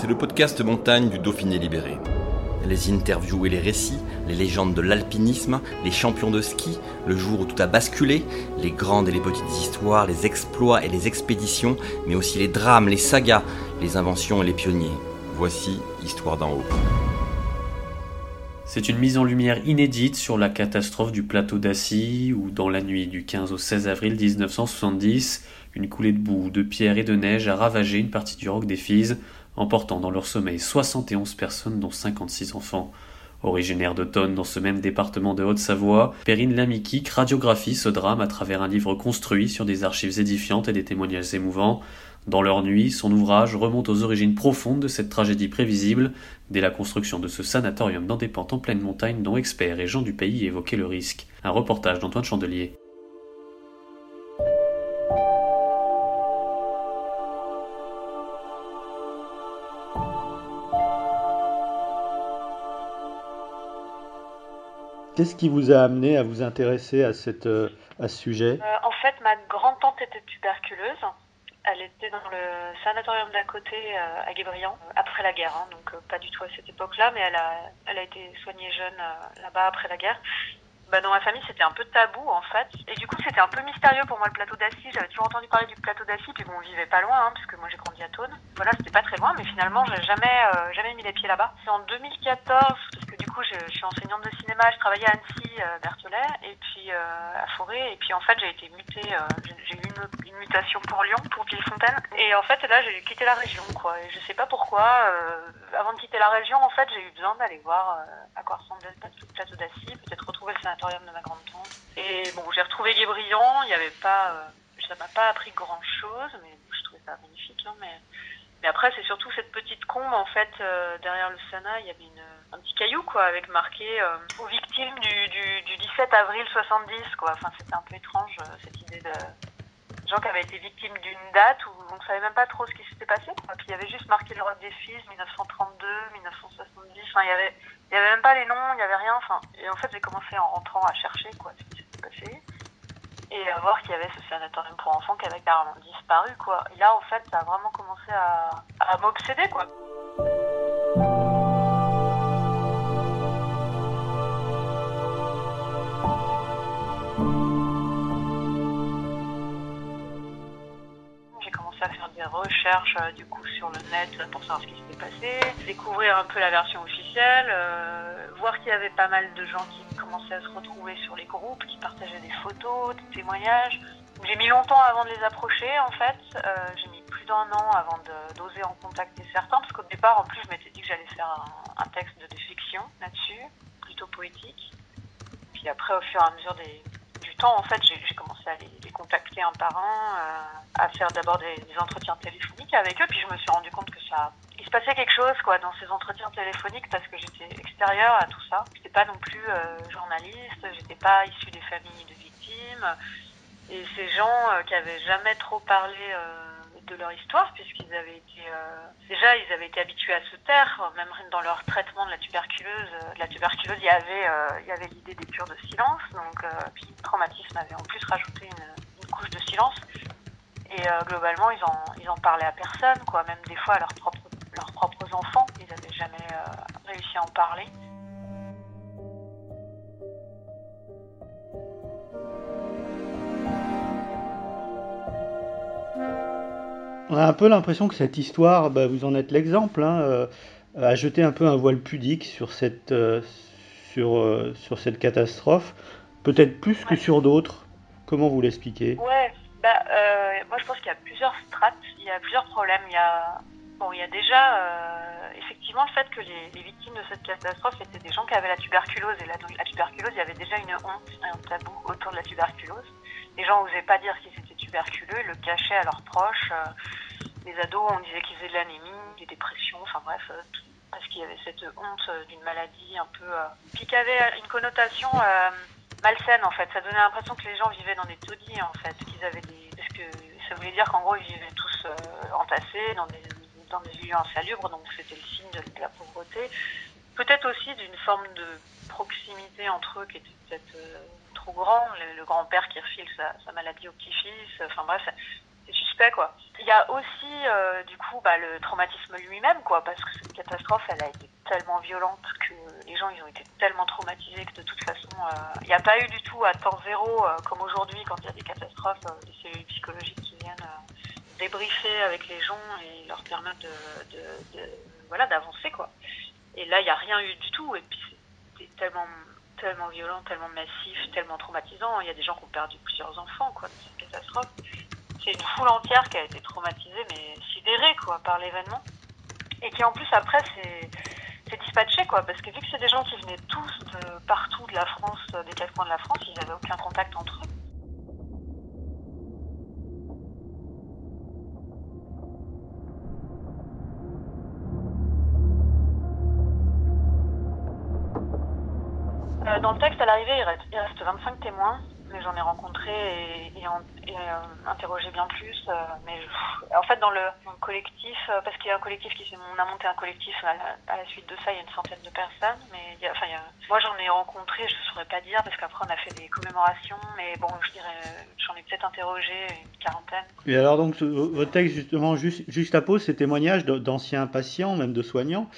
C'est le podcast montagne du Dauphiné libéré. Les interviews et les récits, les légendes de l'alpinisme, les champions de ski, le jour où tout a basculé, les grandes et les petites histoires, les exploits et les expéditions, mais aussi les drames, les sagas, les inventions et les pionniers. Voici Histoire d'en haut. C'est une mise en lumière inédite sur la catastrophe du plateau d'Assy, où dans la nuit du 15 au 16 avril 1970, une coulée de boue, de pierre et de neige a ravagé une partie du roc des Fises, emportant dans leur sommeil 71 personnes dont 56 enfants. Originaire de dans ce même département de Haute-Savoie, Perrine Lamiquic radiographie ce drame à travers un livre construit sur des archives édifiantes et des témoignages émouvants. Dans leur nuit, son ouvrage remonte aux origines profondes de cette tragédie prévisible, dès la construction de ce sanatorium dans des pentes en pleine montagne dont experts et gens du pays évoquaient le risque. Un reportage d'Antoine Chandelier. Qu'est-ce qui vous a amené à vous intéresser à, euh, ce sujet? Euh, en fait, ma grand-tante était tuberculeuse. Elle était dans le sanatorium d'à côté euh, à Guébriand, euh, après la guerre, hein, donc pas du tout à cette époque-là, mais elle a, été soignée jeune là-bas après la guerre. Bah, dans ma famille, c'était un peu tabou en fait. Et du coup, c'était un peu mystérieux pour moi le plateau d'Assy. J'avais toujours entendu parler du plateau d'Assy, puis bon, on vivait pas loin, hein, puisque moi j'ai grandi à Thônes. Voilà, c'était pas très loin, mais finalement, j'ai jamais, euh, jamais mis les pieds là-bas. C'est en 2014, parce que du coup, je, suis enseignante de cinéma, je travaillais à Annecy, euh, Berthollet, et puis euh, à Forêt, et puis en fait, j'ai été mutée, euh, j'ai eu une, mutation pour Lyon, pour Villefontaine. Et en fait, là, j'ai quitté la région, quoi. Et je sais pas pourquoi. Avant de quitter la région, en fait, j'ai eu besoin d'aller voir euh, à quoi ressemblait le plateau, d'Assy, peut-être retrouver le sanatorium de ma grande-tante. Et bon, j'ai retrouvé Guébriand, il y avait pas, euh, ça m'a pas appris grand-chose, mais je trouvais ça magnifique, hein, mais... Mais après, c'est surtout cette petite combe, en fait, euh, derrière le Sana, il y avait une, un petit caillou, quoi, avec marqué aux victimes du, du, du 17 avril 70, quoi. Enfin, c'était un peu étrange, cette idée de gens qui avaient été victimes d'une date où on savait même pas trop ce qui s'était passé. Puis il y avait juste marqué le roc des Fils, 1932, 1970, enfin, il y avait, y avait même pas les noms, il y avait rien, enfin. Et en fait, j'ai commencé en rentrant à chercher, quoi, ce qui s'était passé et à voir qu'il y avait ce sanatorium pour enfants qui avait carrément disparu quoi. Et là en fait ça a vraiment commencé à, à m'obséder quoi. Des recherches euh, du coup sur le net pour savoir ce qui s'était passé, découvrir un peu la version officielle, euh, voir qu'il y avait pas mal de gens qui commençaient à se retrouver sur les groupes, qui partageaient des photos, des témoignages. J'ai mis longtemps avant de les approcher en fait, Euh, j'ai mis plus d'un an avant d'oser en contacter certains, parce qu'au départ en plus je m'étais dit que j'allais faire un, un texte de, fiction là-dessus, plutôt poétique. Puis après au fur et à mesure des, temps en fait j'ai commencé à les, les contacter un par un, euh, à faire d'abord des, des entretiens téléphoniques avec eux, puis je me suis rendu compte que ça, il se passait quelque chose quoi dans ces entretiens téléphoniques parce que j'étais extérieure à tout ça. J'étais pas non plus euh, journaliste, j'étais pas issue des familles de victimes. Et ces gens euh, qui avaient jamais trop parlé euh, de leur histoire, puisqu'ils avaient été euh, déjà ils avaient été habitués à se taire, même dans leur traitement de la tuberculose. euh, de la tuberculose, il y avait euh, il y avait l'idée des cures de silence, donc euh, le traumatisme avait en plus rajouté une, une couche de silence. Et euh, globalement, ils en ils en parlaient à personne, quoi. Même des fois à leurs propres leurs propres enfants, ils n'avaient jamais euh, réussi à en parler. On a un peu l'impression que cette histoire, bah, vous en êtes l'exemple, hein, euh, a jeté un peu un voile pudique sur cette, euh, sur, euh, sur cette catastrophe, peut-être plus que sur d'autres. Comment vous l'expliquez? Ouais, bah, moi je pense qu'il y a plusieurs strates, il y a plusieurs problèmes. Il y a, bon, il y a déjà effectivement le fait que les, les victimes de cette catastrophe étaient des gens qui avaient la tuberculose. Et la, la tuberculose, il y avait déjà une honte, un tabou autour de la tuberculose. Les gens n'osaient pas dire qu'ils étaient tuberculeux, ils le cachaient à leurs proches. les ados, on disait qu'ils faisaient de l'anémie, des dépressions, enfin bref, parce qu'il y avait cette honte d'une maladie un peu. puis qui avait une connotation malsaine en fait. Ça donnait l'impression que les gens vivaient dans des taudis en fait, qu'ils avaient des. Parce que ça voulait dire qu'en gros ils vivaient tous entassés dans des dans des lieux insalubres, donc c'était le signe de, la pauvreté. Peut-être aussi d'une forme de proximité entre eux qui était peut-être euh, trop grand, le, grand-père qui refile sa, maladie au petit-fils, enfin bref, c'est suspect quoi. Il y a aussi euh, du coup bah, le traumatisme lui-même quoi, parce que cette catastrophe elle a été tellement violente que les gens ils ont été tellement traumatisés que de toute façon euh, il n'y a pas eu du tout à temps zéro comme aujourd'hui quand il y a des catastrophes, des cellules psychologiques qui viennent débriefer avec les gens et leur permettre de, voilà d'avancer quoi. Et là, il n'y a rien eu du tout. Et puis c'était tellement tellement violent, tellement massif, tellement traumatisant. Il y a des gens qui ont perdu plusieurs enfants quoi dans cette catastrophe. C'est une foule entière qui a été traumatisée mais sidérée quoi par l'événement et qui en plus après c'est c'est dispatché quoi parce que vu que c'est des gens qui venaient tous de partout de la France, des quatre coins de la France, ils n'avaient aucun contact entre eux. Dans le texte, à l'arrivée, il reste, 25 témoins, mais j'en ai rencontré et, euh, interrogé bien plus. Euh, mais en fait, dans le, collectif, parce qu'il y a un collectif qui on a monté un collectif à la, suite de ça, il y a une centaine de personnes. Mais enfin, moi, j'en ai rencontré, je ne saurais pas dire, parce qu'après, on a fait des commémorations, mais bon, j'en ai peut-être interrogé une quarantaine. Et alors, donc, votre texte, justement, juste, juste à pause, ces témoignages d'anciens patients, même de soignants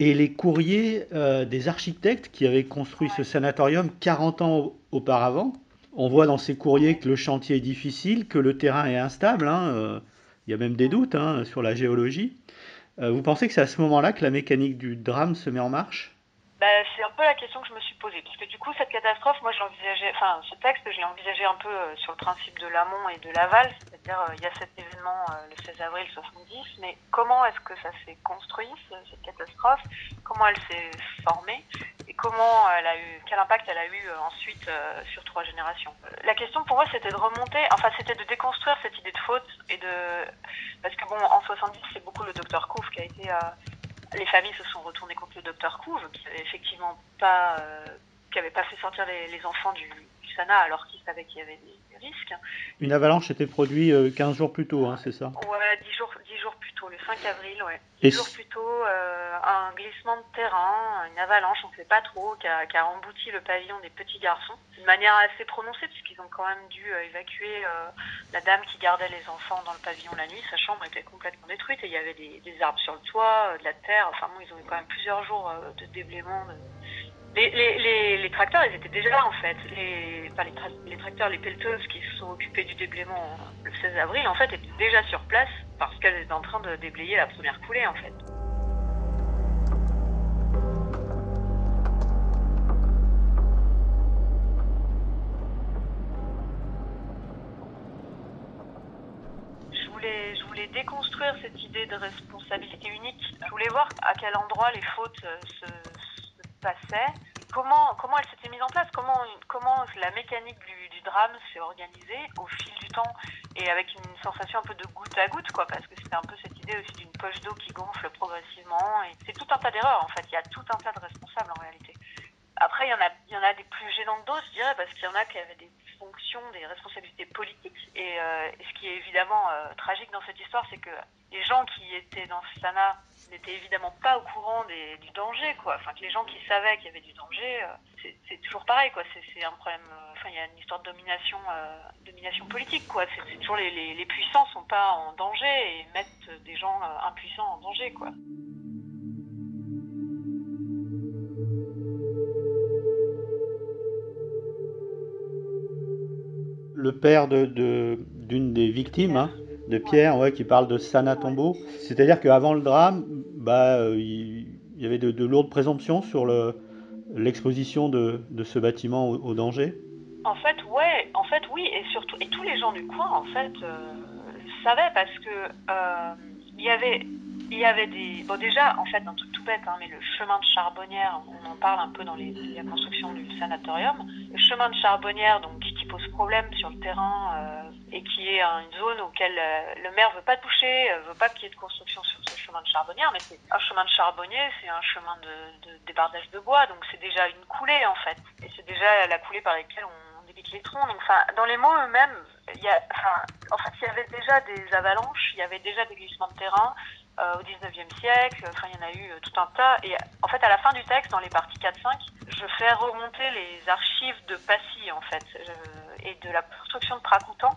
et les courriers euh, des architectes qui avaient construit ce sanatorium 40 ans auparavant. On voit dans ces courriers que le chantier est difficile, que le terrain est instable. Hein, euh, il y a même des doutes hein, sur la géologie. Euh, vous pensez que c'est à ce moment-là que la mécanique du drame se met en marche? Bah, c'est un peu la question que je me suis posée. Parce que du coup, cette catastrophe, moi, je l'envisageais, enfin, ce texte, je l'ai envisagé un peu sur le principe de l'amont et de l'aval. Euh, il y a cet événement euh, le 16 avril 70, mais comment est-ce que ça s'est construit, cette catastrophe? Comment elle s'est formée? Et comment elle a eu, quel impact elle a eu ensuite sur trois générations? La question pour moi, c'était de remonter, enfin, c'était de déconstruire cette idée de faute et de. Parce que bon, en 70, c'est beaucoup le docteur Kouf qui a été les familles se sont retournées contre le docteur Couve, qui n'avait effectivement pas, euh, qui avait pas fait sortir les, enfants du, Alors qu'il savait qu'il y avait des, risques. Une avalanche était produite 15 euh, jours plus tôt, hein, c'est ça? Ouais, 10 jours, 10 jours plus tôt, le 5 avril, ouais. 10 jours plus tôt, euh, un glissement de terrain, une avalanche, on ne sait pas trop, qui a, qui a, embouti le pavillon des petits garçons. D'une manière assez prononcée, puisqu'ils ont quand même dû évacuer la dame qui gardait les enfants dans le pavillon la nuit. Sa chambre était complètement détruite et il y avait des, des arbres sur le toit, de la terre. Enfin bon, ils ont eu quand même plusieurs jours de déblaiement. De, les, les, les, tracteurs, ils étaient déjà là en fait. Les, les, tracteurs, les pelleteuses qui se sont occupés du déblaiement le 16 avril, en fait, étaient déjà sur place parce qu'elles étaient en train de déblayer la première coulée en fait. Je voulais, je voulais déconstruire cette idée de responsabilité unique. Je voulais voir à quel endroit les fautes euh, se, passait, comment, elle s'était mise en place, comment, la mécanique du, drame s'est organisée au fil du temps? Et avec une sensation un peu de goutte à goutte, parce que c'était un peu cette idée aussi d'une poche d'eau qui gonfle progressivement. Et c'est tout un tas d'erreurs, en fait. Il y a tout un tas de responsables en réalité. Après, il y en a, il y en a des plus gênantes d'autres, je dirais, parce qu'il y en a qui avaient des fonctions, des responsabilités politiques. Et, euh, ce qui est évidemment euh, tragique dans cette histoire, c'est que les gens qui étaient dans ce SANA n'étaient évidemment pas au courant du danger, quoi. Enfin, que les gens qui savaient qu'il y avait du danger, euh, c'est toujours pareil, quoi. C'est un problème. Enfin, il y a une histoire de domination, domination politique, quoi. C'est toujours les, les, les, puissants sont pas en danger et mettent des gens impuissants en danger, quoi. le père d'une de, d'une des victimes, hein, de Pierre, ouais, qui parle de Sana Tombeau. C'est-à-dire qu'avant le drame, bah, euh, il y avait de, lourdes présomptions sur l'exposition de, de, ce bâtiment au, danger. En fait, ouais, en fait, oui, et surtout, et tous les gens du coin, en fait, euh, savaient parce que euh, il y avait il y avait des. Bon, déjà, en fait, un truc tout bête, hein, mais le chemin de Charbonnière, on en parle un peu dans les, la construction du sanatorium. Le chemin de Charbonnière, donc, pose problème sur le terrain et qui est une zone auquel le maire veut pas toucher, veut pas qu'il y ait de construction sur ce chemin de charbonnière, mais c'est un chemin de charbonnier, c'est un chemin de, de débardage de bois, donc c'est déjà une coulée en fait, et c'est déjà la coulée par laquelle on débite les troncs. Donc, enfin, dans les mots eux-mêmes, il y a, enfin, en fait, il y avait déjà des avalanches, il y avait déjà des glissements de terrain. Euh, au 19e siècle, enfin il y en a eu euh, tout un tas. Et en fait, à la fin du texte, dans les parties 4-5, je fais remonter les archives de Passy, en fait, et de la construction de Pracoutan,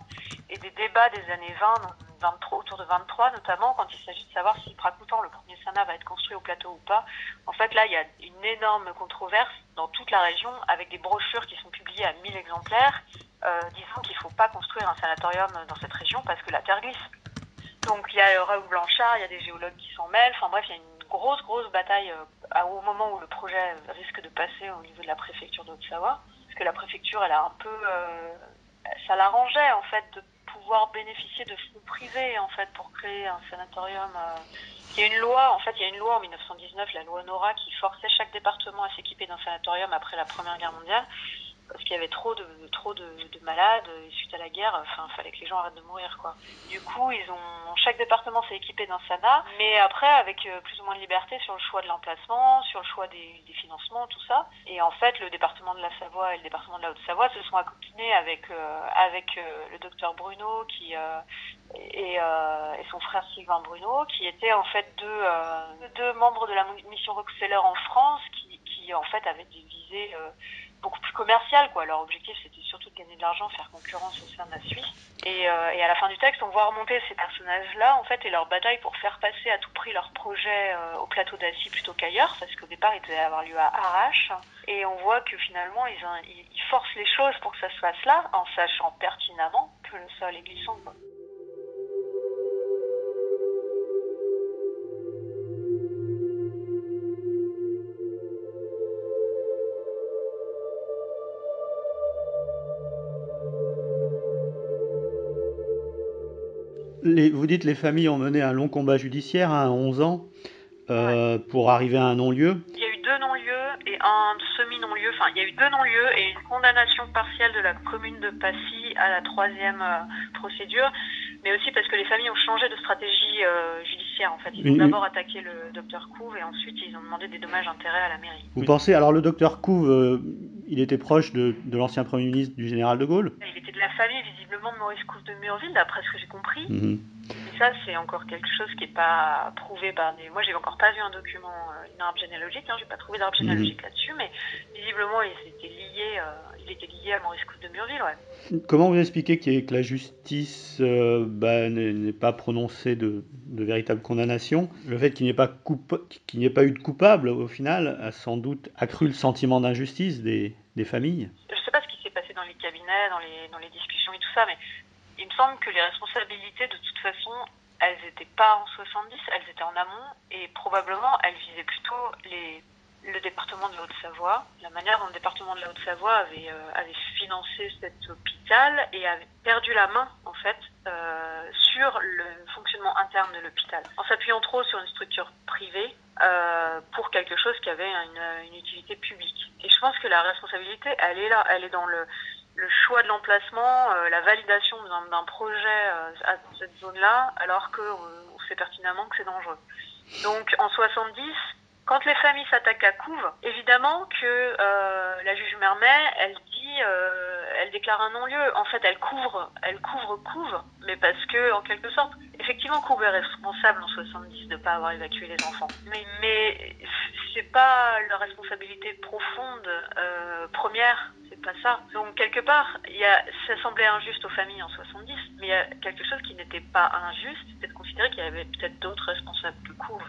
et des débats des années 20, 23, autour de 23 notamment, quand il s'agit de savoir si Pracoutan, le premier sana, va être construit au plateau ou pas. En fait, là, il y a une énorme controverse dans toute la région, avec des brochures qui sont publiées à 1000 exemplaires, euh, disant qu'il ne faut pas construire un sanatorium dans cette région parce que la terre glisse. Donc il y a Raoul Blanchard, il y a des géologues qui s'en mêlent. Enfin bref, il y a une grosse, grosse bataille euh, au moment où le projet risque de passer au niveau de la préfecture de. Parce que la préfecture, elle a un peu... Euh, ça l'arrangeait en fait de pouvoir bénéficier de fonds privés en fait pour créer un sanatorium. Euh. Il y a une loi, en fait, il y a une loi en 1919, la loi Nora, qui forçait chaque département à s'équiper d'un sanatorium après la Première Guerre mondiale parce qu'il y avait trop de trop de, malades et suite à la guerre enfin fallait que les gens arrêtent de mourir quoi. Du coup ils ont chaque département s'est équipé d'un sana mais après avec euh, plus ou moins de liberté sur le choix de l'emplacement sur le choix des, financements tout ça. Et en fait le département de la Savoie et le département de la Haute-Savoie se sont accompagnés avec euh, avec euh, le docteur Bruno qui et, et, son frère Sylvain Bruno qui étaient en fait deux deux membres de la mission Rockefeller en France qui qui en fait avaient des visées beaucoup plus commercial. Quoi. Leur objectif, c'était surtout de gagner de l'argent, faire concurrence au sein de la Suisse. Et, euh, et, à la fin du texte, on voit remonter ces personnages-là, en fait, et leur bataille pour faire passer à tout prix leur projet euh, au plateau d'Assis plutôt qu'ailleurs, parce qu'au départ, il devait avoir lieu à Arrache. Et on voit que finalement, ils, forcent les choses pour que ça se fasse là, en sachant pertinemment que le sol est glissant. Vous dites les familles ont mené un long combat judiciaire à 11 ans euh, pour arriver à un non-lieu. Il y a eu deux non-lieux et un semi-non-lieu. Enfin, il y a eu deux non-lieux et une condamnation partielle de la commune de Passy à la troisième euh, procédure, mais aussi parce que les familles ont changé de stratégie euh, judiciaire. En fait, ils ont d'abord attaqué le docteur Couve et ensuite ils ont demandé des dommages-intérêts à la mairie. Vous pensez alors le docteur Couve, il était proche de, l'ancien premier ministre du général de Gaulle Il était de la famille visiblement de Maurice Couve de Murville, d'après ce que j'ai compris. Mhm. Et ça, c'est encore quelque chose qui n'est pas prouvé par des. Moi, j'ai encore pas vu un document, euh, une arbre généalogique, hein, j'ai pas trouvé d'arbre généalogique mhm. là-dessus, mais visiblement, il était lié, euh, il était lié à Maurice Couve de Murville, ouais. Comment vous expliquez que la justice euh, bah, n'ait pas prononcé de, véritable condamnation? Le fait qu'il n'y ait, pas ait pas eu de coupable, au final, a sans doute accru le sentiment d'injustice des, des familles Je ne sais pas ce qui s'est passé dans les cabinets, dans les, dans les discussions et tout ça, mais il me semble que les responsabilités, de toute façon, elles n'étaient pas en 70, elles étaient en amont et probablement elles visaient plutôt le département de la Haute-Savoie, la manière dont le département de la Haute-Savoie avait, euh, financé cet hôpital et avait perdu la main en fait euh, sur le fonctionnement interne de l'hôpital, en s'appuyant trop sur une structure privée euh, pour quelque chose qui avait une, une, utilité publique. Et je pense que la responsabilité, elle est là, elle est dans le, le choix de l'emplacement, euh, la validation d'un projet euh, à cette zone-là, alors qu'on euh, sait pertinemment que c'est dangereux. Donc en 70, quand les familles s'attaquent à Couve, évidemment que la juge Mermet, elle dit, elle déclare un non-lieu. En fait, elle couvre, elle couvre Couve, mais parce que, en quelque sorte, effectivement, Couve est responsable en 70 de ne pas avoir évacué les enfants. Mais, mais c'est pas la responsabilité profonde première pas ça. Donc quelque part, ça semblait injuste aux familles en 70, mais il y a quelque chose qui n'était pas injuste, c'était de considérer qu'il y avait peut-être d'autres responsables que Couve.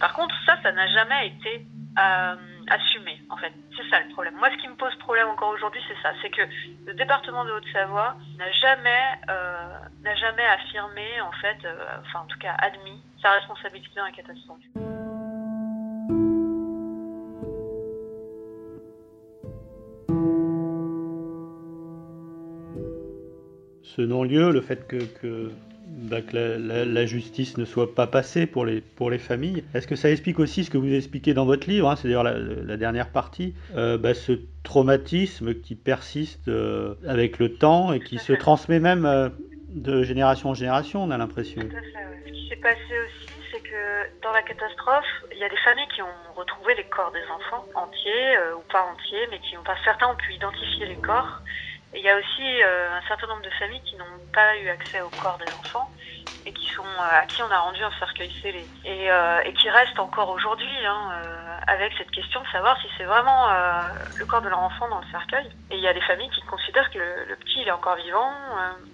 Par contre, ça, ça n'a jamais été euh, assumé, en fait. C'est ça le problème. Moi, ce qui me pose problème encore aujourd'hui, c'est ça. C'est que le département de Haute-Savoie n'a jamais, euh, jamais affirmé, en fait, euh, enfin, en tout cas, admis sa responsabilité dans la catastrophe. Ce non-lieu, le fait que, bah, que la, justice ne soit pas passée pour les, pour les familles. Est-ce que ça explique aussi ce que vous expliquez dans votre livre, hein, c'est-à-dire la, dernière partie, euh, bah, ce traumatisme qui persiste euh, avec le temps et qui se transmet même euh, de génération en génération, on a l'impression. Ce qui s'est passé aussi, c'est que dans la catastrophe, il y a des familles qui ont retrouvé les corps des enfants entiers ou pas entiers, mais qui ont pas certains ont pu identifier les corps. Il y a aussi euh, un certain nombre de familles qui n'ont pas eu accès au corps des enfants et qui sont euh, à qui on a rendu un cercueil scellé et, euh, et qui restent encore aujourd'hui hein, avec cette question de savoir si c'est vraiment le corps de leur enfant dans le cercueil. Et il y a des familles qui considèrent que le, petit il est encore vivant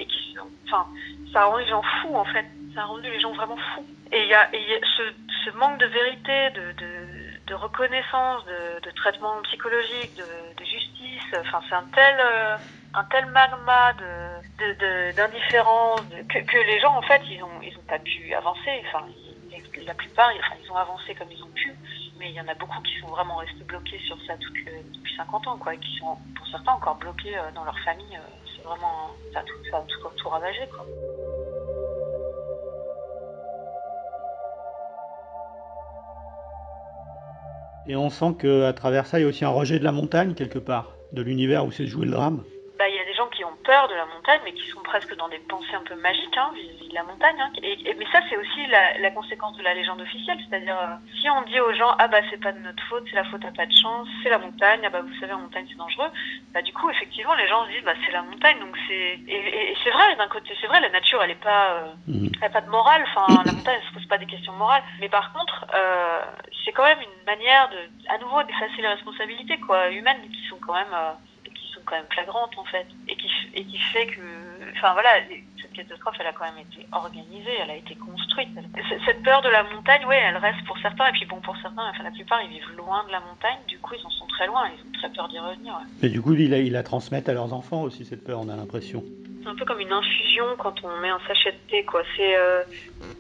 et qui, enfin, ça a rendu les gens fous en fait. Ça a rendu les gens vraiment fous. Et il y a, y a ce, ce, manque de vérité, de, de, de reconnaissance, de, de, traitement psychologique, de, de justice. Enfin, c'est un tel un tel magma de, d'indifférence que, les gens en fait ils ont ils ont pas pu avancer. Enfin la plupart ils ont avancé comme ils ont pu mais il y en a beaucoup qui sont vraiment restés bloqués sur ça depuis 50 ans quoi et qui sont pour certains encore bloqués euh, dans leur famille euh, c'est vraiment ça a tout ça tout ravagé quoi. Et on sent qu'à travers ça, il y a aussi un rejet de la montagne quelque part, de l'univers où s'est joué le drame bah, y a des gens qui ont peur de la montagne, mais qui sont presque dans des pensées un peu magiques hein, vis-à-vis de la montagne. Hein. Et, mais ça, c'est aussi la, la, conséquence de la légende officielle. C'est-à-dire, euh, si on dit aux gens, ah bah c'est pas de notre faute, c'est la faute à pas de chance, c'est la montagne, ah bah vous savez, en montagne c'est dangereux, bah du coup, effectivement, les gens se disent, bah c'est la montagne, donc c'est. Et, et c'est vrai, d'un côté, c'est vrai, la nature, elle est pas. Euh, mmh. elle a pas de morale, enfin, la montagne, elle se pose pas des questions morales. Mais par contre, euh, c'est quand même une manière de, à nouveau, d'effacer les responsabilités, quoi, humaines, qui sont quand même. Euh, quand même flagrante en fait et qui, et qui fait que enfin voilà cette catastrophe elle a quand même été organisée elle a été construite cette peur de la montagne ouais elle reste pour certains et puis bon pour certains enfin la plupart ils vivent loin de la montagne du coup ils en sont très loin ils ont très peur d'y revenir ouais. mais du coup ils la, ils la transmettent à leurs enfants aussi cette peur on a l'impression c'est un peu comme une infusion quand on met un sachet de thé, quoi. C'est, euh,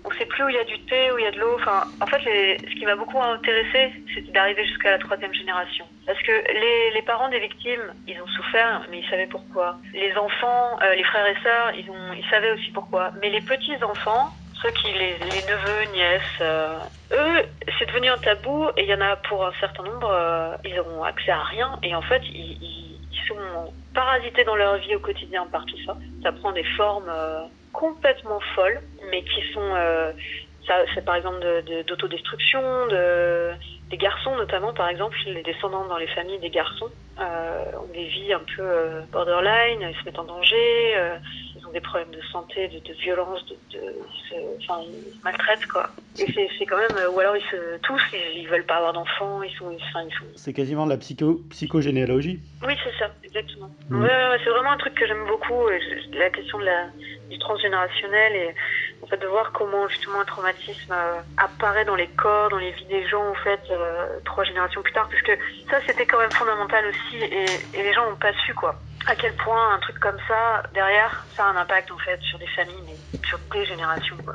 on sait plus où il y a du thé, où il y a de l'eau. Enfin, en fait, les, ce qui m'a beaucoup intéressé, c'était d'arriver jusqu'à la troisième génération. Parce que les, les, parents des victimes, ils ont souffert, mais ils savaient pourquoi. Les enfants, euh, les frères et sœurs, ils ont, ils savaient aussi pourquoi. Mais les petits enfants, ceux qui, les, les neveux, nièces, euh, eux, c'est devenu un tabou et il y en a pour un certain nombre, euh, ils n'auront accès à rien et en fait, ils, ils, ils sont parasités dans leur vie au quotidien par tout ça. Ça prend des formes euh, complètement folles, mais qui sont, euh, ça, c'est par exemple d'autodestruction, de, de, des garçons notamment, par exemple, les descendants dans les familles des garçons euh, ont des vies un peu euh, borderline, ils se mettent en danger, euh, des problèmes de santé, de, de violence, de, de, ils, se, enfin, ils maltraitent quoi. Et c'est, quand même, ou alors ils se tous, ils, ils veulent pas avoir d'enfants, ils sont, enfin, ils sont. C'est quasiment de la psycho, psychogénéalogie. Oui, c'est ça, exactement. Mmh. Ouais, ouais, c'est vraiment un truc que j'aime beaucoup, la question de la, du transgénérationnel et en fait de voir comment justement un traumatisme euh, apparaît dans les corps, dans les vies des gens en fait euh, trois générations plus tard, parce que ça c'était quand même fondamental aussi et, et les gens n'ont pas su quoi à quel point un truc comme ça derrière ça a un impact en fait sur des familles mais sur des générations quoi.